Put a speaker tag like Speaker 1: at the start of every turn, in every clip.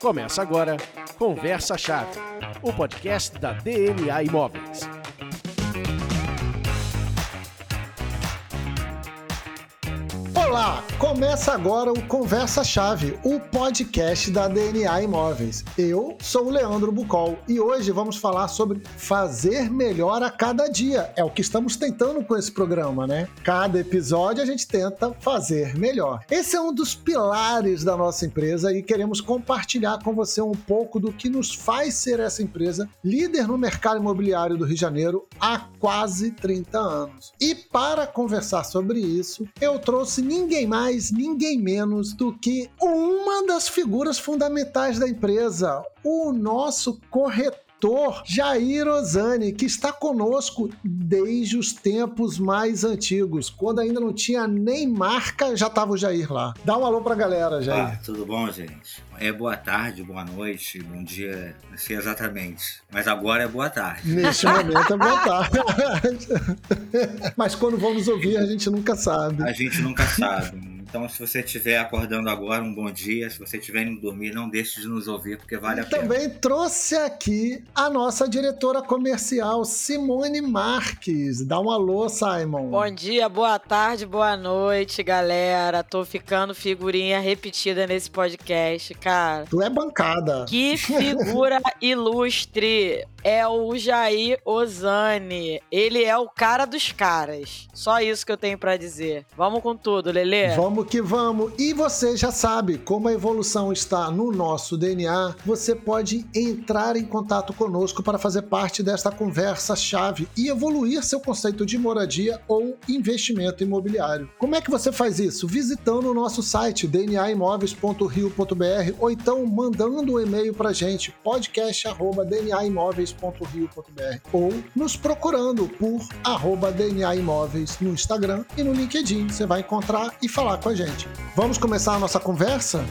Speaker 1: Começa agora Conversa Chave, o podcast da DNA Imóveis.
Speaker 2: Olá, começa agora o Conversa Chave, o podcast da DNA Imóveis. Eu sou o Leandro Bucol e hoje vamos falar sobre fazer melhor a cada dia. É o que estamos tentando com esse programa, né? Cada episódio a gente tenta fazer melhor. Esse é um dos pilares da nossa empresa e queremos compartilhar com você um pouco do que nos faz ser essa empresa líder no mercado imobiliário do Rio de Janeiro há quase 30 anos. E para conversar sobre isso, eu trouxe ninguém ninguém mais, ninguém menos do que uma das figuras fundamentais da empresa, o nosso corretor ator Jair Ozani, que está conosco desde os tempos mais antigos. Quando ainda não tinha nem marca, já estava o Jair lá. Dá um alô pra galera, Jair.
Speaker 3: Ah, tudo bom, gente? É boa tarde, boa noite, bom dia, não sei exatamente. Mas agora é boa tarde.
Speaker 2: Neste momento é boa tarde. Mas quando vamos ouvir, a gente nunca sabe.
Speaker 3: A gente nunca sabe. Então, se você estiver acordando agora, um bom dia. Se você estiver indo dormir, não deixe de nos ouvir, porque vale a
Speaker 2: pena. Também trouxe aqui a nossa diretora comercial, Simone Marques. Dá um alô, Simon.
Speaker 4: Bom dia, boa tarde, boa noite, galera. Tô ficando figurinha repetida nesse podcast, cara.
Speaker 2: Tu é bancada.
Speaker 4: Que figura ilustre é o Jair Ozani. Ele é o cara dos caras. Só isso que eu tenho para dizer. Vamos com tudo, Lele.
Speaker 2: Vamos que vamos! E você já sabe, como a evolução está no nosso DNA, você pode entrar em contato conosco para fazer parte desta conversa-chave e evoluir seu conceito de moradia ou investimento imobiliário. Como é que você faz isso? Visitando o nosso site dnaimóveis.rio.br ou então mandando um e-mail para gente podcast@dnaimóveis.rio.br ou nos procurando por arroba DNA Imóveis no Instagram e no LinkedIn. Você vai encontrar e falar com a gente. Vamos começar a nossa conversa?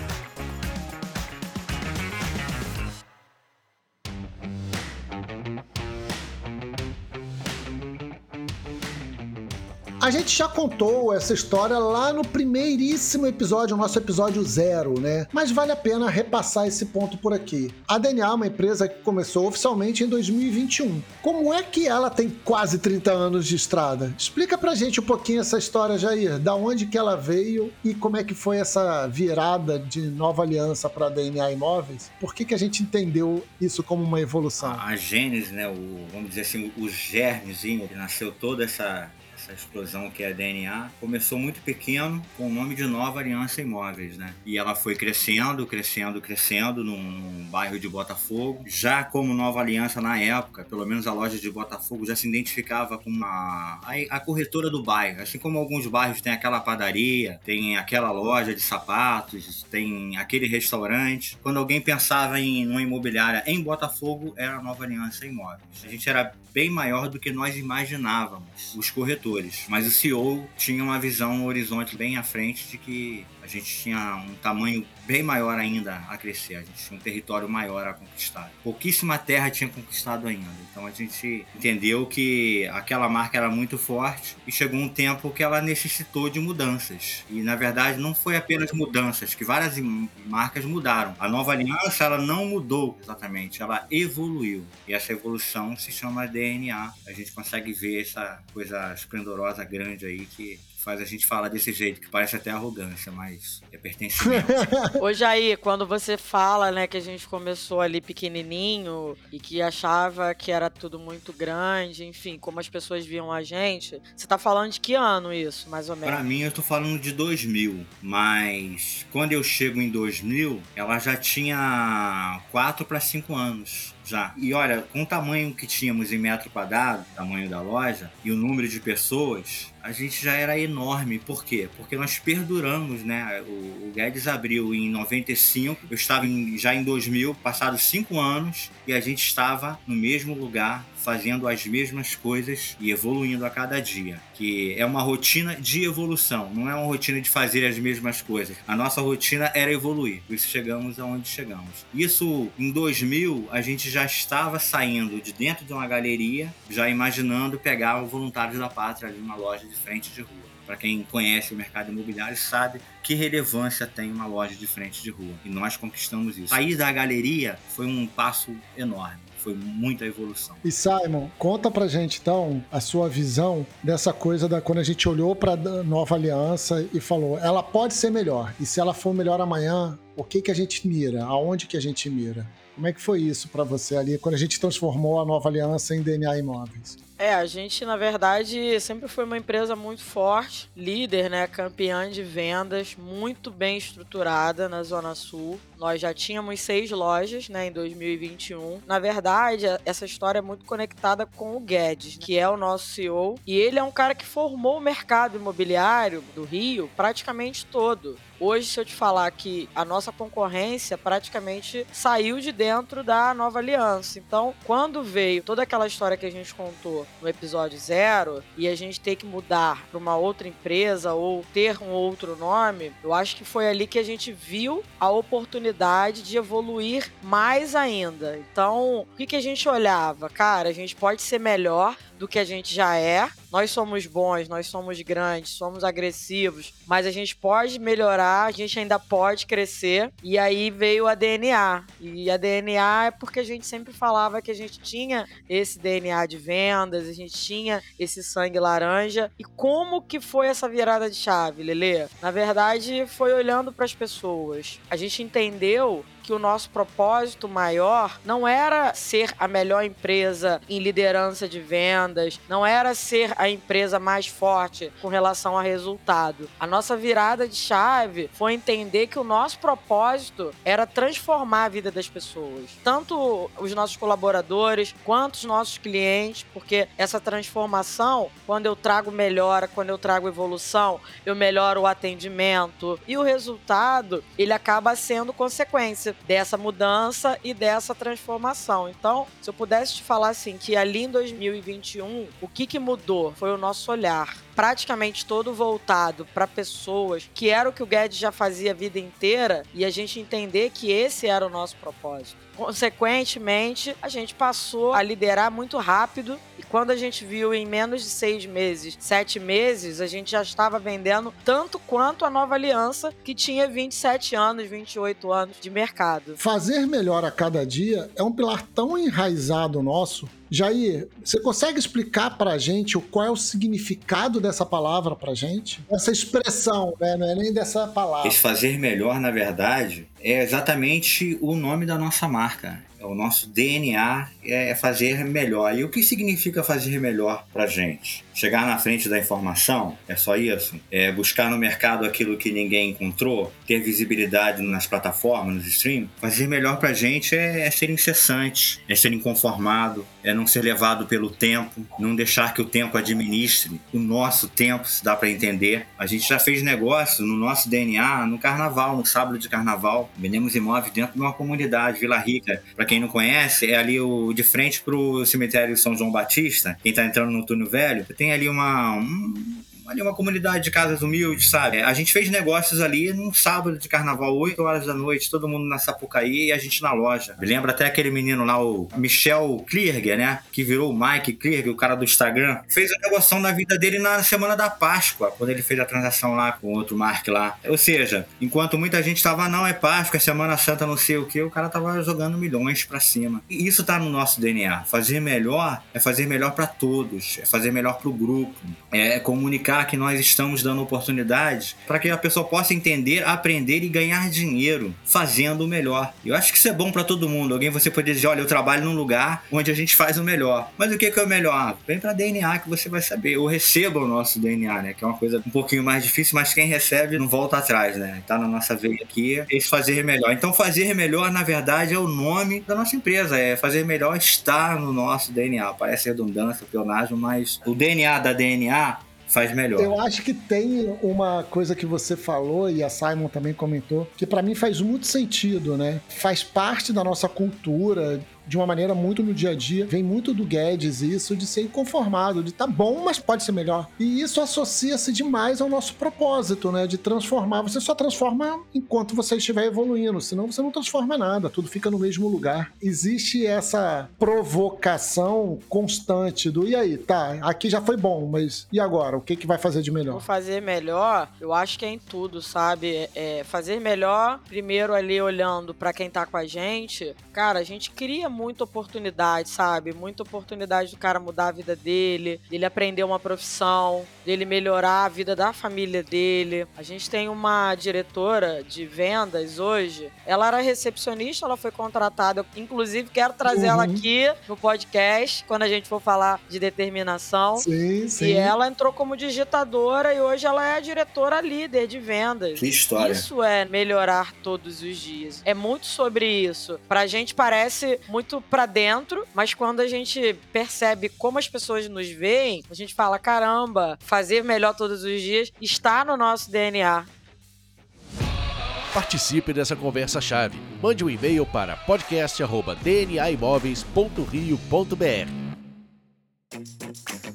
Speaker 2: A gente já contou essa história lá no primeiríssimo episódio, o nosso episódio zero, né? Mas vale a pena repassar esse ponto por aqui. A DNA é uma empresa que começou oficialmente em 2021. Como é que ela tem quase 30 anos de estrada? Explica pra gente um pouquinho essa história, Jair. Da onde que ela veio e como é que foi essa virada de nova aliança para a DNA Imóveis? Por que, que a gente entendeu isso como uma evolução?
Speaker 3: A Gênesis, né? O, vamos dizer assim, o germezinho que nasceu toda essa essa explosão que é DNA, começou muito pequeno com o nome de Nova Aliança Imóveis, né? E ela foi crescendo, crescendo, crescendo num, num bairro de Botafogo. Já como Nova Aliança na época, pelo menos a loja de Botafogo já se identificava com uma, a, a corretora do bairro. Assim como alguns bairros tem aquela padaria, tem aquela loja de sapatos, tem aquele restaurante. Quando alguém pensava em uma imobiliária em Botafogo, era a Nova Aliança Imóveis. A gente era bem maior do que nós imaginávamos, os corretores. Mas o CEO tinha uma visão, um horizonte bem à frente de que a gente tinha um tamanho bem maior ainda a crescer, a gente tinha um território maior a conquistar. Pouquíssima terra tinha conquistado ainda, então a gente entendeu que aquela marca era muito forte e chegou um tempo que ela necessitou de mudanças. E na verdade não foi apenas mudanças, que várias marcas mudaram. A nova aliança ela não mudou exatamente, ela evoluiu. E essa evolução se chama DNA. A gente consegue ver essa coisa esplendorosa grande aí que faz a gente falar desse jeito, que parece até arrogância, mas é pertencimento.
Speaker 4: Ô Jair, quando você fala, né, que a gente começou ali pequenininho e que achava que era tudo muito grande, enfim, como as pessoas viam a gente, você tá falando de que ano isso, mais ou menos?
Speaker 3: Pra mim, eu tô falando de 2000, mas quando eu chego em 2000, ela já tinha 4 para 5 anos já. E olha, com o tamanho que tínhamos em metro quadrado, tamanho da loja, e o número de pessoas, a gente já era enorme. Por quê? Porque nós perduramos, né? O, o Guedes abriu em 95, eu estava em, já em 2000, passados cinco anos, e a gente estava no mesmo lugar, fazendo as mesmas coisas e evoluindo a cada dia. Que é uma rotina de evolução, não é uma rotina de fazer as mesmas coisas. A nossa rotina era evoluir, por isso chegamos aonde chegamos. Isso em 2000, a gente já estava saindo de dentro de uma galeria, já imaginando pegar o Voluntários da Pátria ali numa loja de frente de rua. para quem conhece o mercado imobiliário, sabe que relevância tem uma loja de frente de rua. E nós conquistamos isso. Sair da galeria foi um passo enorme foi muita evolução.
Speaker 2: E Simon, conta pra gente então a sua visão dessa coisa da quando a gente olhou pra nova aliança e falou, ela pode ser melhor. E se ela for melhor amanhã, o que que a gente mira? Aonde que a gente mira? Como é que foi isso para você ali quando a gente transformou a nova aliança em DNA Imóveis?
Speaker 4: É, a gente, na verdade, sempre foi uma empresa muito forte, líder, né? Campeã de vendas, muito bem estruturada na Zona Sul. Nós já tínhamos seis lojas, né, em 2021. Na verdade, essa história é muito conectada com o Guedes, que é o nosso CEO. E ele é um cara que formou o mercado imobiliário do Rio praticamente todo. Hoje, se eu te falar que a nossa concorrência praticamente saiu de dentro da nova aliança. Então, quando veio toda aquela história que a gente contou no episódio zero e a gente ter que mudar para uma outra empresa ou ter um outro nome, eu acho que foi ali que a gente viu a oportunidade de evoluir mais ainda. Então, o que, que a gente olhava? Cara, a gente pode ser melhor do que a gente já é. Nós somos bons, nós somos grandes, somos agressivos, mas a gente pode melhorar, a gente ainda pode crescer. E aí veio a DNA. E a DNA é porque a gente sempre falava que a gente tinha esse DNA de vendas, a gente tinha esse sangue laranja. E como que foi essa virada de chave, Lele? Na verdade, foi olhando para as pessoas. A gente entendeu que o nosso propósito maior não era ser a melhor empresa em liderança de vendas, não era ser a empresa mais forte com relação a resultado. A nossa virada de chave foi entender que o nosso propósito era transformar a vida das pessoas, tanto os nossos colaboradores quanto os nossos clientes, porque essa transformação, quando eu trago melhora, quando eu trago evolução, eu melhoro o atendimento e o resultado, ele acaba sendo consequência dessa mudança e dessa transformação. Então, se eu pudesse te falar assim, que ali em 2021, o que, que mudou foi o nosso olhar praticamente todo voltado para pessoas, que era o que o Guedes já fazia a vida inteira, e a gente entender que esse era o nosso propósito. Consequentemente, a gente passou a liderar muito rápido e quando a gente viu em menos de seis meses, sete meses, a gente já estava vendendo tanto quanto a nova aliança, que tinha 27 anos, 28 anos de mercado.
Speaker 2: Fazer melhor a cada dia é um pilar tão enraizado nosso Jair, você consegue explicar para a gente qual é o significado dessa palavra para a gente? Essa expressão, né? não é nem dessa palavra.
Speaker 3: Esse fazer melhor, na verdade, é exatamente o nome da nossa marca. O nosso DNA é fazer melhor. E o que significa fazer melhor para gente? Chegar na frente da informação? É só isso? É buscar no mercado aquilo que ninguém encontrou? Ter visibilidade nas plataformas, nos streams? Fazer melhor para gente é, é ser incessante, é ser inconformado, é não ser levado pelo tempo, não deixar que o tempo administre o nosso tempo, se dá para entender. A gente já fez negócio no nosso DNA no carnaval, no sábado de carnaval. Vendemos imóveis dentro de uma comunidade, Vila Rica. Para quem não conhece, é ali o de frente pro cemitério São João Batista. Quem tá entrando no túnel velho, tem ali uma. Um ali uma comunidade de casas humildes, sabe? A gente fez negócios ali num sábado de carnaval, 8 horas da noite, todo mundo na Sapucaí e a gente na loja. Me lembra até aquele menino lá, o Michel Klierger, né? Que virou o Mike Klierger, o cara do Instagram. Fez a negociação na vida dele na semana da Páscoa, quando ele fez a transação lá com outro Mark lá. Ou seja, enquanto muita gente tava, não, é Páscoa, é Semana Santa, não sei o que, o cara tava jogando milhões para cima. E isso tá no nosso DNA. Fazer melhor é fazer melhor para todos, é fazer melhor pro grupo, é comunicar que nós estamos dando oportunidades para que a pessoa possa entender, aprender e ganhar dinheiro fazendo o melhor. Eu acho que isso é bom para todo mundo. Alguém você pode dizer, olha, eu trabalho num lugar onde a gente faz o melhor. Mas o que é o melhor? Vem para DNA que você vai saber. Ou receba o nosso DNA, né? Que é uma coisa um pouquinho mais difícil, mas quem recebe não volta atrás, né? Tá na nossa veia aqui, é fazer melhor. Então fazer melhor, na verdade, é o nome da nossa empresa. É fazer melhor estar no nosso DNA. Parece redundância, peonagem, mas o DNA da DNA faz melhor.
Speaker 2: Eu acho que tem uma coisa que você falou e a Simon também comentou, que para mim faz muito sentido, né? Faz parte da nossa cultura de uma maneira muito no dia a dia. Vem muito do Guedes isso de ser inconformado, de tá bom, mas pode ser melhor. E isso associa-se demais ao nosso propósito, né? De transformar. Você só transforma enquanto você estiver evoluindo, senão você não transforma nada, tudo fica no mesmo lugar. Existe essa provocação constante do e aí, tá, aqui já foi bom, mas e agora? O que, que vai fazer de melhor?
Speaker 4: Vou fazer melhor, eu acho que é em tudo, sabe? É fazer melhor, primeiro ali olhando para quem tá com a gente. Cara, a gente cria muita oportunidade, sabe? Muita oportunidade do cara mudar a vida dele, dele aprender uma profissão, dele melhorar a vida da família dele. A gente tem uma diretora de vendas hoje, ela era recepcionista, ela foi contratada, inclusive quero trazer uhum. ela aqui no podcast quando a gente for falar de determinação.
Speaker 2: Sim, sim.
Speaker 4: E ela entrou como digitadora e hoje ela é a diretora líder de vendas.
Speaker 3: Que história.
Speaker 4: Isso é melhorar todos os dias. É muito sobre isso. Pra gente parece muito pra dentro, mas quando a gente percebe como as pessoas nos veem, a gente fala: caramba, fazer melhor todos os dias está no nosso DNA.
Speaker 1: Participe dessa conversa-chave. Mande um e-mail para podcast.dnaimóveis.rio.br.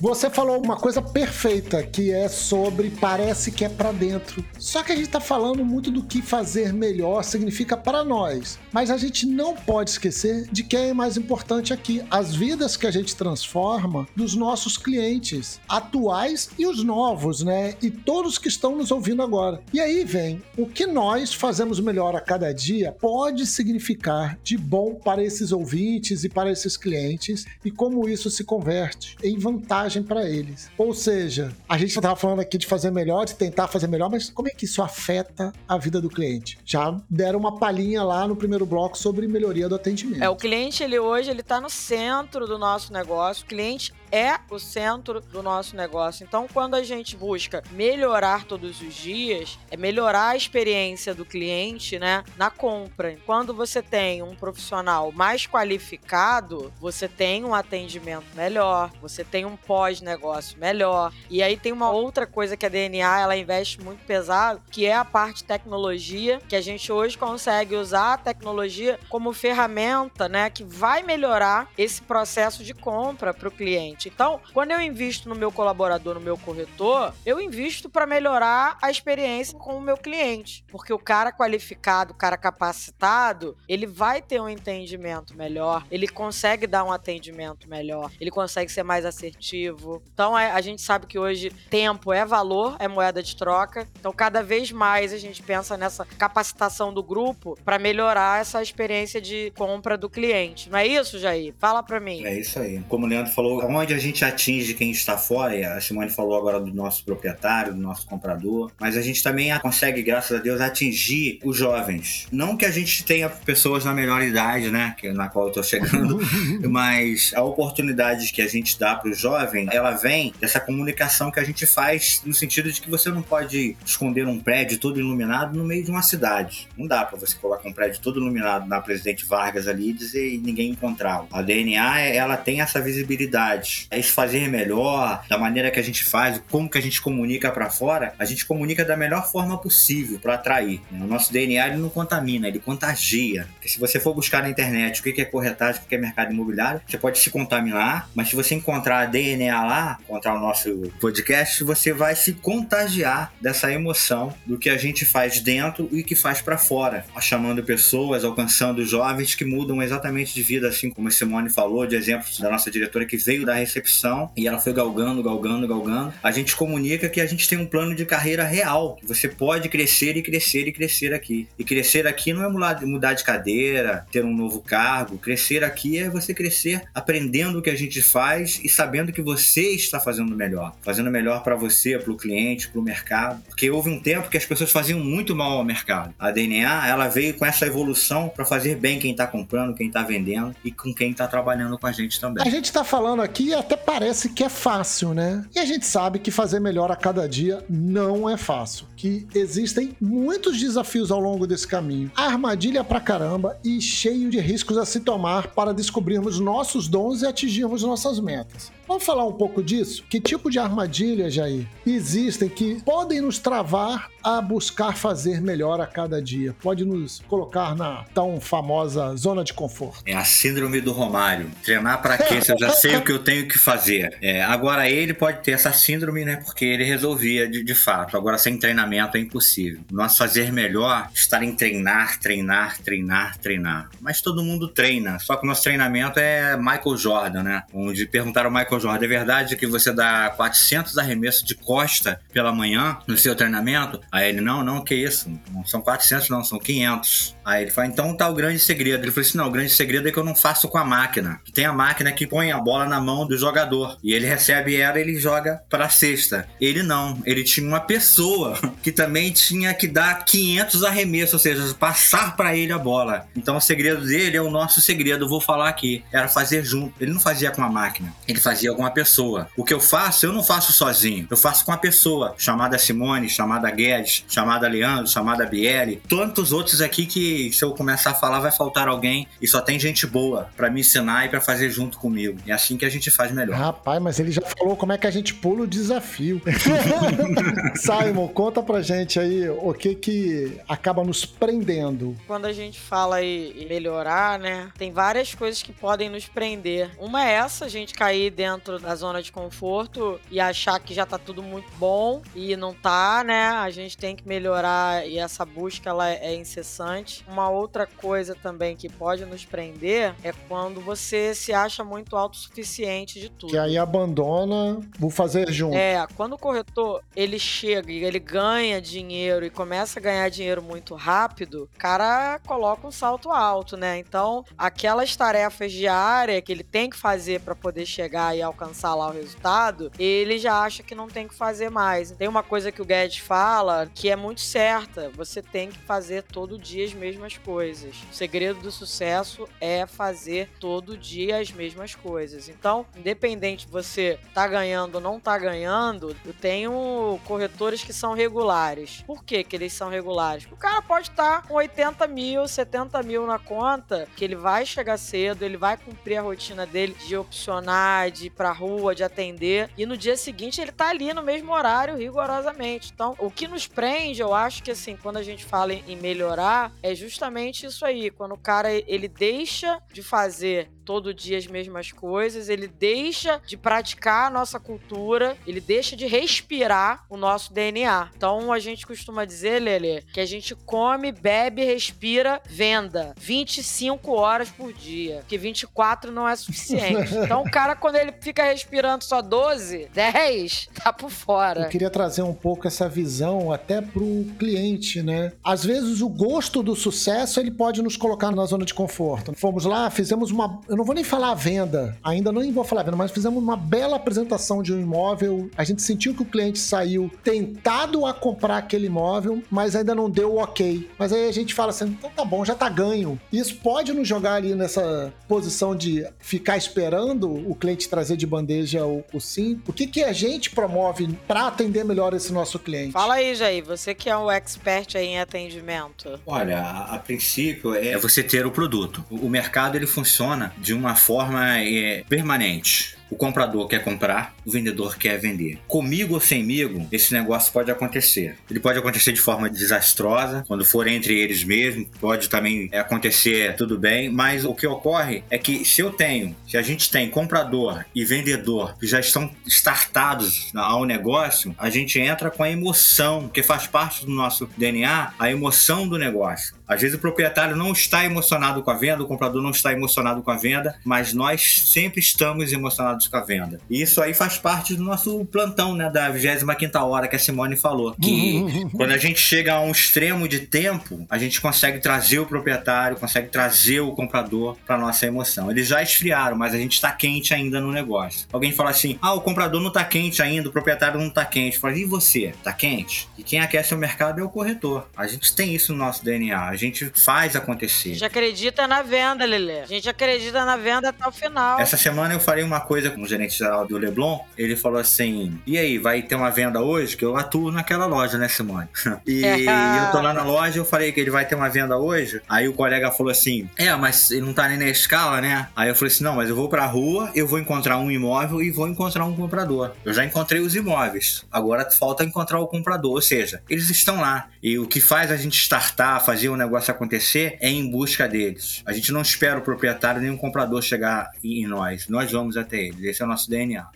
Speaker 2: Você falou uma coisa perfeita, que é sobre parece que é para dentro. Só que a gente tá falando muito do que fazer melhor significa para nós. Mas a gente não pode esquecer de quem é mais importante aqui, as vidas que a gente transforma dos nossos clientes, atuais e os novos, né? E todos que estão nos ouvindo agora. E aí vem, o que nós fazemos melhor a cada dia pode significar de bom para esses ouvintes e para esses clientes e como isso se converte em vantagem vantagem para eles. Ou seja, a gente estava falando aqui de fazer melhor, de tentar fazer melhor, mas como é que isso afeta a vida do cliente? Já deram uma palhinha lá no primeiro bloco sobre melhoria do atendimento.
Speaker 4: É, o cliente, ele hoje, ele tá no centro do nosso negócio. O cliente é o centro do nosso negócio. Então, quando a gente busca melhorar todos os dias, é melhorar a experiência do cliente, né, na compra. Quando você tem um profissional mais qualificado, você tem um atendimento melhor, você tem um pós-negócio melhor. E aí tem uma outra coisa que a DNA ela investe muito pesado, que é a parte tecnologia, que a gente hoje consegue usar a tecnologia como ferramenta, né, que vai melhorar esse processo de compra para o cliente. Então, quando eu invisto no meu colaborador, no meu corretor, eu invisto para melhorar a experiência com o meu cliente. Porque o cara qualificado, o cara capacitado, ele vai ter um entendimento melhor, ele consegue dar um atendimento melhor, ele consegue ser mais assertivo. Então, é, a gente sabe que hoje tempo é valor, é moeda de troca. Então, cada vez mais a gente pensa nessa capacitação do grupo para melhorar essa experiência de compra do cliente. Não é isso, Jair? Fala para mim.
Speaker 3: É isso aí. Como o Leandro falou, onde a gente atinge quem está fora, e a Simone falou agora do nosso proprietário, do nosso comprador, mas a gente também consegue, graças a Deus, atingir os jovens. Não que a gente tenha pessoas na melhor idade, né, que, na qual eu estou chegando, mas a oportunidade que a gente dá para o jovem, ela vem dessa comunicação que a gente faz no sentido de que você não pode esconder um prédio todo iluminado no meio de uma cidade. Não dá para você colocar um prédio todo iluminado na Presidente Vargas ali e dizer e ninguém encontrar. A DNA, ela tem essa visibilidade é isso fazer melhor, da maneira que a gente faz, como que a gente comunica para fora, a gente comunica da melhor forma possível para atrair. O nosso DNA ele não contamina, ele contagia. Porque se você for buscar na internet o que é corretagem, o que é mercado imobiliário, você pode se contaminar, mas se você encontrar DNA lá, encontrar o nosso podcast, você vai se contagiar dessa emoção do que a gente faz dentro e que faz para fora, chamando pessoas, alcançando jovens que mudam exatamente de vida, assim como a Simone falou, de exemplos da nossa diretora que veio da recepção e ela foi galgando, galgando, galgando. A gente comunica que a gente tem um plano de carreira real, que você pode crescer e crescer e crescer aqui. E crescer aqui não é mudar de cadeira, ter um novo cargo. Crescer aqui é você crescer aprendendo o que a gente faz e sabendo que você está fazendo melhor, fazendo melhor para você, para o cliente, para o mercado. Porque houve um tempo que as pessoas faziam muito mal ao mercado. A DNA ela veio com essa evolução para fazer bem quem está comprando, quem está vendendo e com quem está trabalhando com a gente também.
Speaker 2: A gente está falando aqui até parece que é fácil, né? E a gente sabe que fazer melhor a cada dia não é fácil, que existem muitos desafios ao longo desse caminho. Armadilha pra caramba e cheio de riscos a se tomar para descobrirmos nossos dons e atingirmos nossas metas. Vamos falar um pouco disso? Que tipo de armadilhas, Jair, existem que podem nos travar a buscar fazer melhor a cada dia? Pode nos colocar na tão famosa zona de conforto.
Speaker 3: É a síndrome do Romário. Treinar para quê? Se eu já sei o que eu tenho que fazer. É, agora ele pode ter essa síndrome, né? Porque ele resolvia de, de fato. Agora sem treinamento é impossível. Nós fazer melhor, estar em treinar, treinar, treinar, treinar. Mas todo mundo treina. Só que o nosso treinamento é Michael Jordan, né? Onde perguntaram ao Michael Jordan, é verdade que você dá 400 arremessos de costa pela manhã no seu treinamento? Aí ele, não, não, que isso? Não são 400 não, são 500. Aí ele fala, então tá o grande segredo. Ele falou assim, não, o grande segredo é que eu não faço com a máquina. Tem a máquina que põe a bola na mão do jogador. E ele recebe ela e ele joga pra cesta. Ele não, ele tinha uma pessoa que também tinha que dar 500 arremessos, ou seja, passar para ele a bola. Então o segredo dele é o nosso segredo, vou falar aqui. Era fazer junto. Ele não fazia com a máquina, ele fazia com uma pessoa. O que eu faço, eu não faço sozinho. Eu faço com a pessoa, chamada Simone, chamada Guedes, chamada Leandro, chamada Biele. Tantos outros aqui que se eu começar a falar vai faltar alguém e só tem gente boa para me ensinar e para fazer junto comigo. É assim que a gente faz melhor.
Speaker 2: Rapaz, mas ele já falou como é que a gente pula o desafio. Simon, conta pra gente aí o que que acaba nos prendendo.
Speaker 4: Quando a gente fala em melhorar, né, tem várias coisas que podem nos prender. Uma é essa, a gente cair dentro da zona de conforto e achar que já tá tudo muito bom e não tá, né? A gente tem que melhorar e essa busca ela é incessante. Uma outra coisa também que pode nos prender é quando você se acha muito autossuficiente de tudo.
Speaker 2: Que aí abandona, vou fazer junto.
Speaker 4: É, quando o corretor ele chega e ele ganha dinheiro e começa a ganhar dinheiro muito rápido, o cara coloca um salto alto, né? Então, aquelas tarefas diárias que ele tem que fazer para poder chegar e alcançar lá o resultado, ele já acha que não tem que fazer mais. Tem uma coisa que o Guedes fala que é muito certa: você tem que fazer todo dia as mesmas coisas. O segredo do sucesso é fazer todo dia as mesmas coisas. Então, independente você tá ganhando ou não tá ganhando, eu tenho corretores que são regulares. Por que, que eles são regulares? O cara pode estar tá com 80 mil, 70 mil na conta, que ele vai chegar cedo, ele vai cumprir a rotina dele de opcionar, de ir pra rua, de atender, e no dia seguinte ele tá ali no mesmo horário, rigorosamente. Então, o que nos prende, eu acho que assim, quando a gente fala em melhorar, é justamente isso aí. Quando o cara ele deixa de fazer todo dia as mesmas coisas, ele deixa de praticar a nossa cultura, ele deixa de respirar o nosso DNA. Então a gente costuma dizer, Lele, que a gente come, bebe, respira, venda 25 horas por dia, que 24 não é suficiente. Então o cara quando ele fica respirando só 12, 10, tá por fora.
Speaker 2: Eu queria trazer um pouco essa visão até pro cliente, né? Às vezes o gosto do sucesso ele pode nos colocar na zona de conforto. Fomos lá, fizemos uma eu não vou nem falar venda, ainda não vou falar venda, mas fizemos uma bela apresentação de um imóvel. A gente sentiu que o cliente saiu tentado a comprar aquele imóvel, mas ainda não deu o ok. Mas aí a gente fala assim: então tá bom, já tá ganho. Isso pode nos jogar ali nessa posição de ficar esperando o cliente trazer de bandeja o, o sim. O que, que a gente promove para atender melhor esse nosso cliente?
Speaker 4: Fala aí, Jair, você que é um expert aí em atendimento.
Speaker 3: Olha, a, a princípio é você ter o produto. O, o mercado ele funciona de uma forma é, permanente. O comprador quer comprar, o vendedor quer vender. Comigo ou semigo, esse negócio pode acontecer. Ele pode acontecer de forma desastrosa, quando for entre eles mesmo, pode também acontecer tudo bem, mas o que ocorre é que se eu tenho, se a gente tem comprador e vendedor que já estão startados ao negócio, a gente entra com a emoção, que faz parte do nosso DNA, a emoção do negócio. Às vezes o proprietário não está emocionado com a venda, o comprador não está emocionado com a venda, mas nós sempre estamos emocionados com a venda. E isso aí faz parte do nosso plantão, né, da 25 hora que a Simone falou, que quando a gente chega a um extremo de tempo, a gente consegue trazer o proprietário, consegue trazer o comprador para nossa emoção. Eles já esfriaram, mas a gente está quente ainda no negócio. Alguém fala assim: "Ah, o comprador não está quente ainda, o proprietário não está quente". Fala: "E você? Tá quente?" E quem aquece o mercado é o corretor. A gente tem isso no nosso DNA. A gente faz acontecer. A
Speaker 4: gente acredita na venda, Lelê. A gente acredita na venda até o final.
Speaker 3: Essa semana eu falei uma coisa com o gerente geral do Leblon. Ele falou assim: E aí, vai ter uma venda hoje? Que eu atuo naquela loja, né, Simone? e eu tô lá na loja, eu falei que ele vai ter uma venda hoje. Aí o colega falou assim: É, mas ele não tá nem na escala, né? Aí eu falei assim: Não, mas eu vou pra rua, eu vou encontrar um imóvel e vou encontrar um comprador. Eu já encontrei os imóveis. Agora falta encontrar o comprador. Ou seja, eles estão lá. E o que faz a gente startar, fazer o negócio acontecer, é em busca deles. A gente não espera o proprietário nem o comprador chegar em nós. Nós vamos até eles. Esse é o nosso DNA.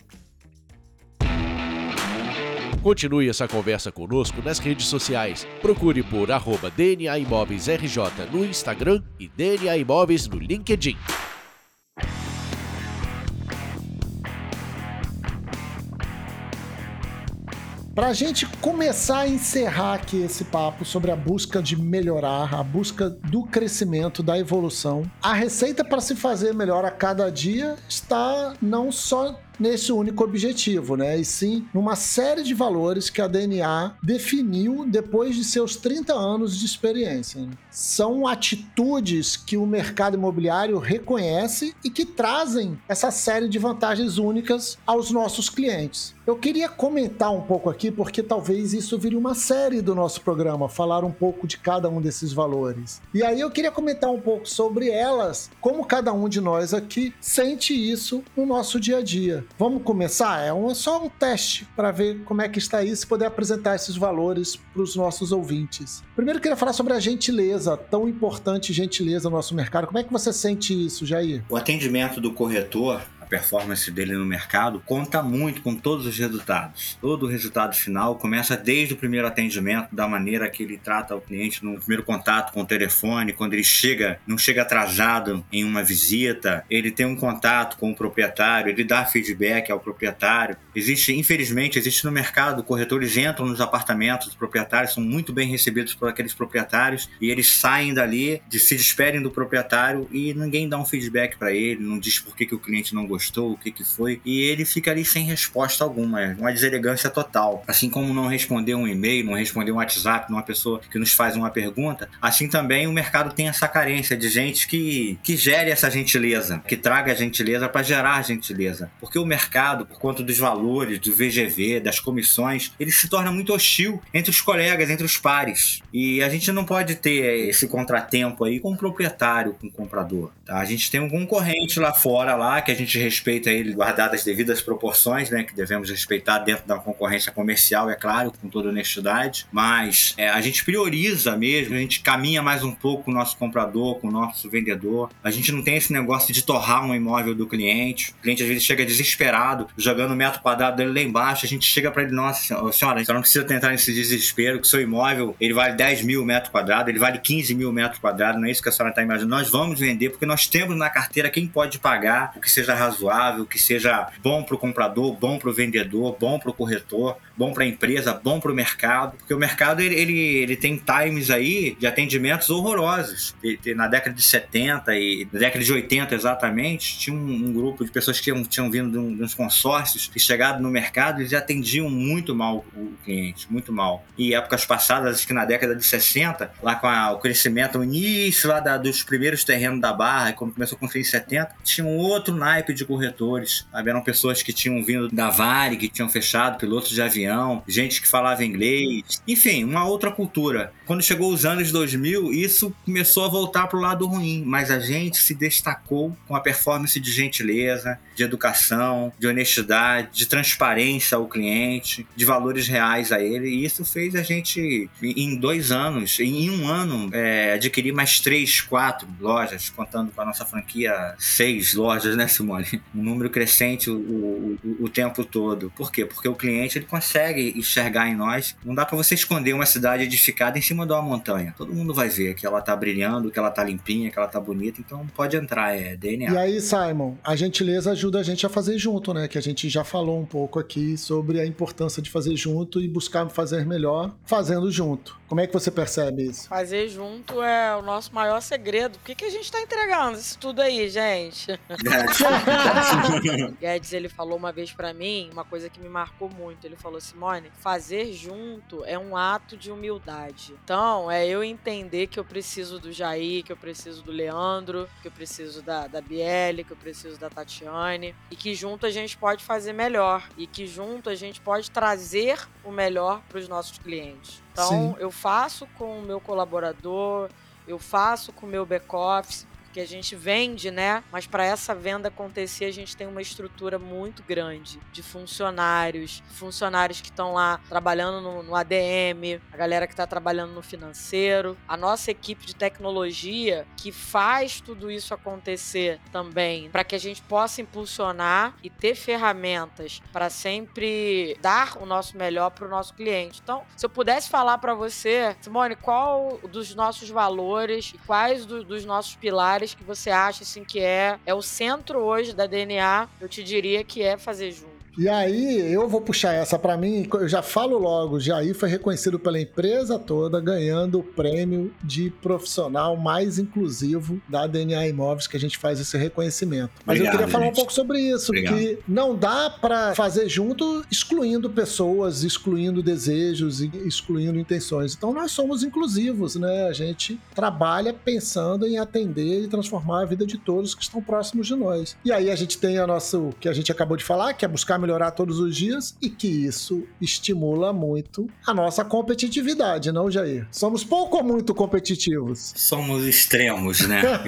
Speaker 1: Continue essa conversa conosco nas redes sociais. Procure por arroba DNA Imóveis RJ no Instagram e DNA Imóveis no LinkedIn.
Speaker 2: Para a gente começar a encerrar aqui esse papo sobre a busca de melhorar, a busca do crescimento, da evolução, a receita para se fazer melhor a cada dia está não só nesse único objetivo, né? E sim numa série de valores que a DNA definiu depois de seus 30 anos de experiência. Né? São atitudes que o mercado imobiliário reconhece e que trazem essa série de vantagens únicas aos nossos clientes. Eu queria comentar um pouco aqui, porque talvez isso vire uma série do nosso programa, falar um pouco de cada um desses valores. E aí eu queria comentar um pouco sobre elas, como cada um de nós aqui sente isso no nosso dia a dia. Vamos começar? É um, só um teste para ver como é que está isso e poder apresentar esses valores para os nossos ouvintes. Primeiro, eu queria falar sobre a gentileza, tão importante gentileza no nosso mercado. Como é que você sente isso, Jair?
Speaker 3: O atendimento do corretor performance dele no mercado conta muito com todos os resultados. Todo o resultado final começa desde o primeiro atendimento, da maneira que ele trata o cliente no primeiro contato com o telefone, quando ele chega, não chega atrasado em uma visita, ele tem um contato com o proprietário, ele dá feedback ao proprietário. Existe, infelizmente, existe no mercado, corretores entram nos apartamentos dos proprietários, são muito bem recebidos por aqueles proprietários e eles saem dali, se despedem do proprietário e ninguém dá um feedback para ele, não diz por que, que o cliente não gostou gostou, o que que foi, e ele fica ali sem resposta alguma, é uma deselegância total. Assim como não responder um e-mail, não responder um WhatsApp numa pessoa que nos faz uma pergunta, assim também o mercado tem essa carência de gente que, que gere essa gentileza, que traga a gentileza para gerar gentileza. Porque o mercado, por conta dos valores, do VGV, das comissões, ele se torna muito hostil entre os colegas, entre os pares. E a gente não pode ter esse contratempo aí com o proprietário, com o comprador. Tá? A gente tem um concorrente lá fora lá que a gente respeita ele guardadas as devidas proporções, né, que devemos respeitar dentro da concorrência comercial, é claro, com toda honestidade, mas é, a gente prioriza mesmo, a gente caminha mais um pouco com o nosso comprador, com o nosso vendedor. A gente não tem esse negócio de torrar um imóvel do cliente. O cliente às vezes chega desesperado, jogando o metro quadrado dele lá embaixo, a gente chega para ele, nossa senhora, senhora, não precisa tentar nesse desespero, que seu imóvel, ele vale 10 mil metros quadrados, ele vale 15 mil metros quadrados, não é isso que a senhora está imaginando. Nós vamos vender porque nós temos na carteira quem pode pagar o que seja razoável razoável, que seja bom para o comprador, bom para o vendedor, bom para o corretor, bom para a empresa, bom para o mercado, porque o mercado ele, ele, ele, tem times aí de atendimentos horrorosos. Na década de 70 e na década de 80 exatamente, tinha um, um grupo de pessoas que tinham, tinham vindo de, um, de uns consórcios que chegaram no mercado, eles atendiam muito mal o cliente, muito mal. E épocas passadas, acho que na década de 60, lá com a, o crescimento, o início lá da, dos primeiros terrenos da Barra, quando começou a construir em 70, tinha um outro naipe de corretores. Sabe? Eram pessoas que tinham vindo da Vale, que tinham fechado, pilotos de avião, gente que falava inglês, enfim, uma outra cultura. Quando chegou os anos 2000, isso começou a voltar para o lado ruim, mas a gente se destacou com a performance de gentileza, de educação, de honestidade, de transparência ao cliente, de valores reais a ele, e isso fez a gente, em dois anos, em um ano, é, adquirir mais três, quatro lojas, contando com a nossa franquia, seis lojas, né, Simone? um número crescente o, o, o, tempo todo. Por quê? Porque o cliente ele consegue enxergar em nós. Não dá para você esconder uma cidade edificada em cima de uma montanha. Todo mundo vai ver que ela tá brilhando, que ela tá limpinha, que ela tá bonita. Então pode entrar, é DNA.
Speaker 2: E aí, Simon, a gentileza ajuda a gente a fazer junto, né? Que a gente já falou um pouco aqui sobre a importância de fazer junto e buscar fazer melhor fazendo junto. Como é que você percebe isso?
Speaker 4: Fazer junto é o nosso maior segredo. Por que, que a gente tá entregando isso tudo aí, gente? Guedes, ele falou uma vez para mim uma coisa que me marcou muito. Ele falou, Simone, fazer junto é um ato de humildade. Então, é eu entender que eu preciso do Jair, que eu preciso do Leandro, que eu preciso da, da Biele, que eu preciso da Tatiane E que junto a gente pode fazer melhor e que junto a gente pode trazer o melhor para os nossos clientes. Então, Sim. eu faço com o meu colaborador, eu faço com o meu back-office, porque a gente vende, né? Mas para essa venda acontecer, a gente tem uma estrutura muito grande de funcionários, funcionários que estão lá trabalhando no, no, ADM, a galera que está trabalhando no financeiro, a nossa equipe de tecnologia que faz tudo isso acontecer também, para que a gente possa impulsionar e ter ferramentas para sempre dar o nosso melhor para o nosso cliente. Então, se eu pudesse falar para você, Simone, qual dos nossos valores e quais do, dos nossos pilares áreas que você acha assim que é é o centro hoje da DNA, eu te diria que é fazer junto.
Speaker 2: E aí, eu vou puxar essa para mim, eu já falo logo, Jair foi reconhecido pela empresa toda, ganhando o prêmio de profissional mais inclusivo da DNA Imóveis, que a gente faz esse reconhecimento. Mas Obrigado, eu queria falar gente. um pouco sobre isso, Obrigado. que não dá para fazer junto excluindo pessoas, excluindo desejos e excluindo intenções. Então nós somos inclusivos, né? A gente trabalha pensando em atender e transformar a vida de todos que estão próximos de nós. E aí a gente tem a nosso que a gente acabou de falar, que é buscar melhorar todos os dias e que isso estimula muito a nossa competitividade, não, Jair? Somos pouco ou muito competitivos?
Speaker 3: Somos extremos, né?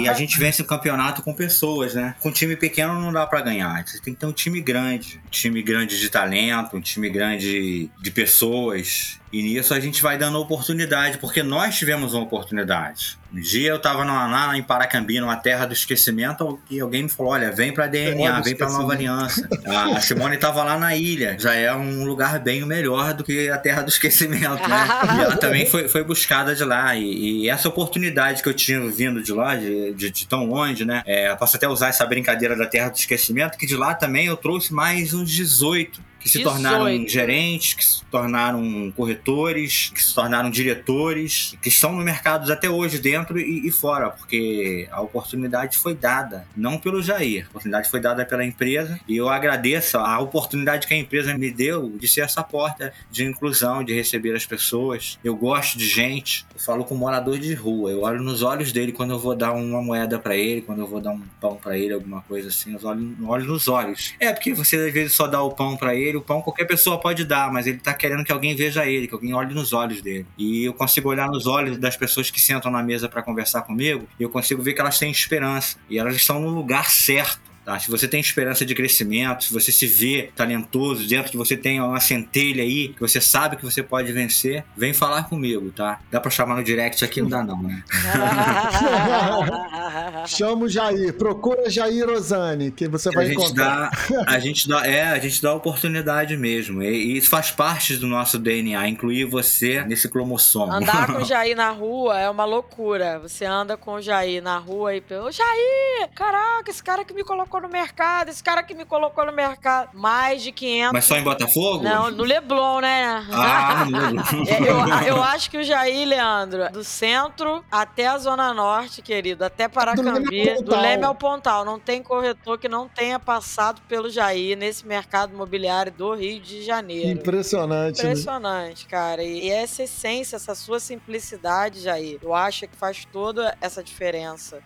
Speaker 3: E a gente vence o campeonato com pessoas, né? Com time pequeno não dá para ganhar. Você tem que ter um time grande. Um time grande de talento, um time grande de pessoas. E nisso a gente vai dando oportunidade, porque nós tivemos uma oportunidade. Um dia eu estava lá em Paracambi, numa terra do esquecimento, e alguém me falou: olha, vem para DNA, vem para Nova Aliança. A Simone estava lá na ilha, já é um lugar bem melhor do que a terra do esquecimento, né? e ela também foi, foi buscada de lá. E, e, essa oportunidade que eu tinha vindo de lá, de, de, de tão longe, né? É, eu posso até usar essa brincadeira da terra do esquecimento, que de lá também eu trouxe mais uns 18 que se 18. tornaram gerentes, que se tornaram corretores, que se tornaram diretores, que estão no mercado até hoje, dentro e, e, fora, porque a oportunidade foi dada, não pelo Jair, a oportunidade foi dada pela empresa e eu agradeço a oportunidade que a empresa me deu de ser essa porta de inclusão, de receber as pessoas. Eu gosto de gente, eu falo com um morador de rua, eu olho nos olhos dele quando eu vou dar uma moeda para ele, quando eu vou dar um pão para ele, alguma coisa assim, eu olho, olho nos olhos. É porque você às vezes só dá o pão para ele, o pão qualquer pessoa pode dar, mas ele tá querendo que alguém veja ele, que alguém olhe nos olhos dele. E eu consigo olhar nos olhos das pessoas que sentam na mesa para conversar comigo e eu consigo ver que elas têm esperança e elas estão no lugar certo Tá? Se você tem esperança de crescimento, se você se vê talentoso, dentro que você tem uma centelha aí, que você sabe que você pode vencer, vem falar comigo, tá? Dá pra chamar no direct aqui? Não dá não, né?
Speaker 2: Chama o Jair, procura Jair Rosane, que você vai a gente encontrar.
Speaker 3: Dá, a gente dá, é, a gente dá oportunidade mesmo. E, e, isso faz parte do nosso DNA, incluir você nesse cromossomo.
Speaker 4: Andar com o Jair na rua é uma loucura. Você anda com o Jair na rua e... Ô, Jair! Caraca, esse cara que me colocou colocou no mercado, esse cara que me colocou no mercado. Mais de 500.
Speaker 3: Mas só em Botafogo?
Speaker 4: Não, no Leblon, né?
Speaker 3: Ah, no Leblon.
Speaker 4: É, eu, eu acho que o Jair, Leandro, do centro até a Zona Norte, querido, até Paracambi, do Leme ao Pontal, não tem corretor que não tenha passado pelo Jair nesse mercado imobiliário do Rio de Janeiro.
Speaker 2: Impressionante.
Speaker 4: Né? Impressionante, né? cara. E essa essência, essa sua simplicidade, Jair, eu acho que faz toda essa diferença.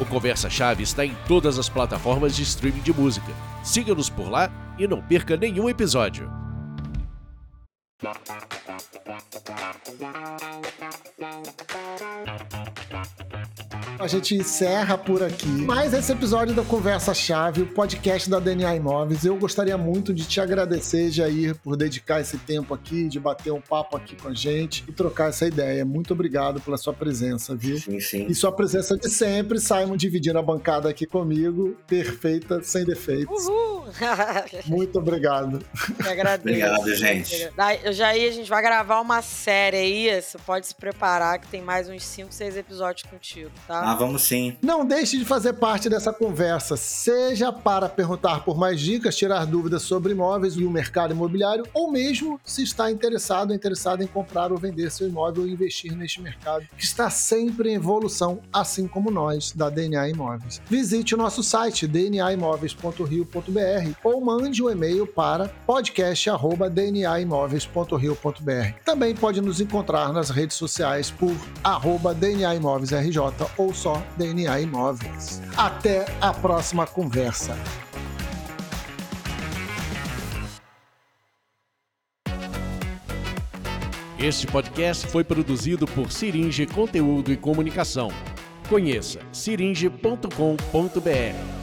Speaker 1: O Conversa Chave está em todas as plataformas de streaming de música. Siga-nos por lá e não perca nenhum episódio.
Speaker 2: A gente encerra por aqui. Mais esse episódio da Conversa Chave, o podcast da DNA Imóveis. Eu gostaria muito de te agradecer, Jair, por dedicar esse tempo aqui, de bater um papo aqui com a gente e trocar essa ideia. Muito obrigado pela sua presença, viu?
Speaker 3: Sim, sim.
Speaker 2: E sua presença de sempre, Simon, dividindo a bancada aqui comigo, perfeita, sem defeitos.
Speaker 4: Uhul!
Speaker 2: muito obrigado.
Speaker 4: Eu agradeço.
Speaker 3: Obrigado, gente.
Speaker 4: Jair, a gente vai gravar uma série aí, você pode se preparar que tem mais uns 5, 6 episódios contigo, tá?
Speaker 3: Ah, vamos sim.
Speaker 2: Não deixe de fazer parte dessa conversa, seja para perguntar por mais dicas, tirar dúvidas sobre imóveis e o mercado imobiliário, ou mesmo se está interessado ou interessado em comprar ou vender seu imóvel ou investir neste mercado, que está sempre em evolução, assim como nós, da DNA Imóveis. Visite o nosso site dnaimóveis.rio.br ou mande um e-mail para podcast.dnaimóveis.rio.br Também pode nos encontrar nas redes sociais por arroba DNA Imóveis RJ ou só DNA Imóveis. Até a próxima conversa.
Speaker 1: Este podcast foi produzido por Siringe Conteúdo e Comunicação. Conheça siringe.com.br.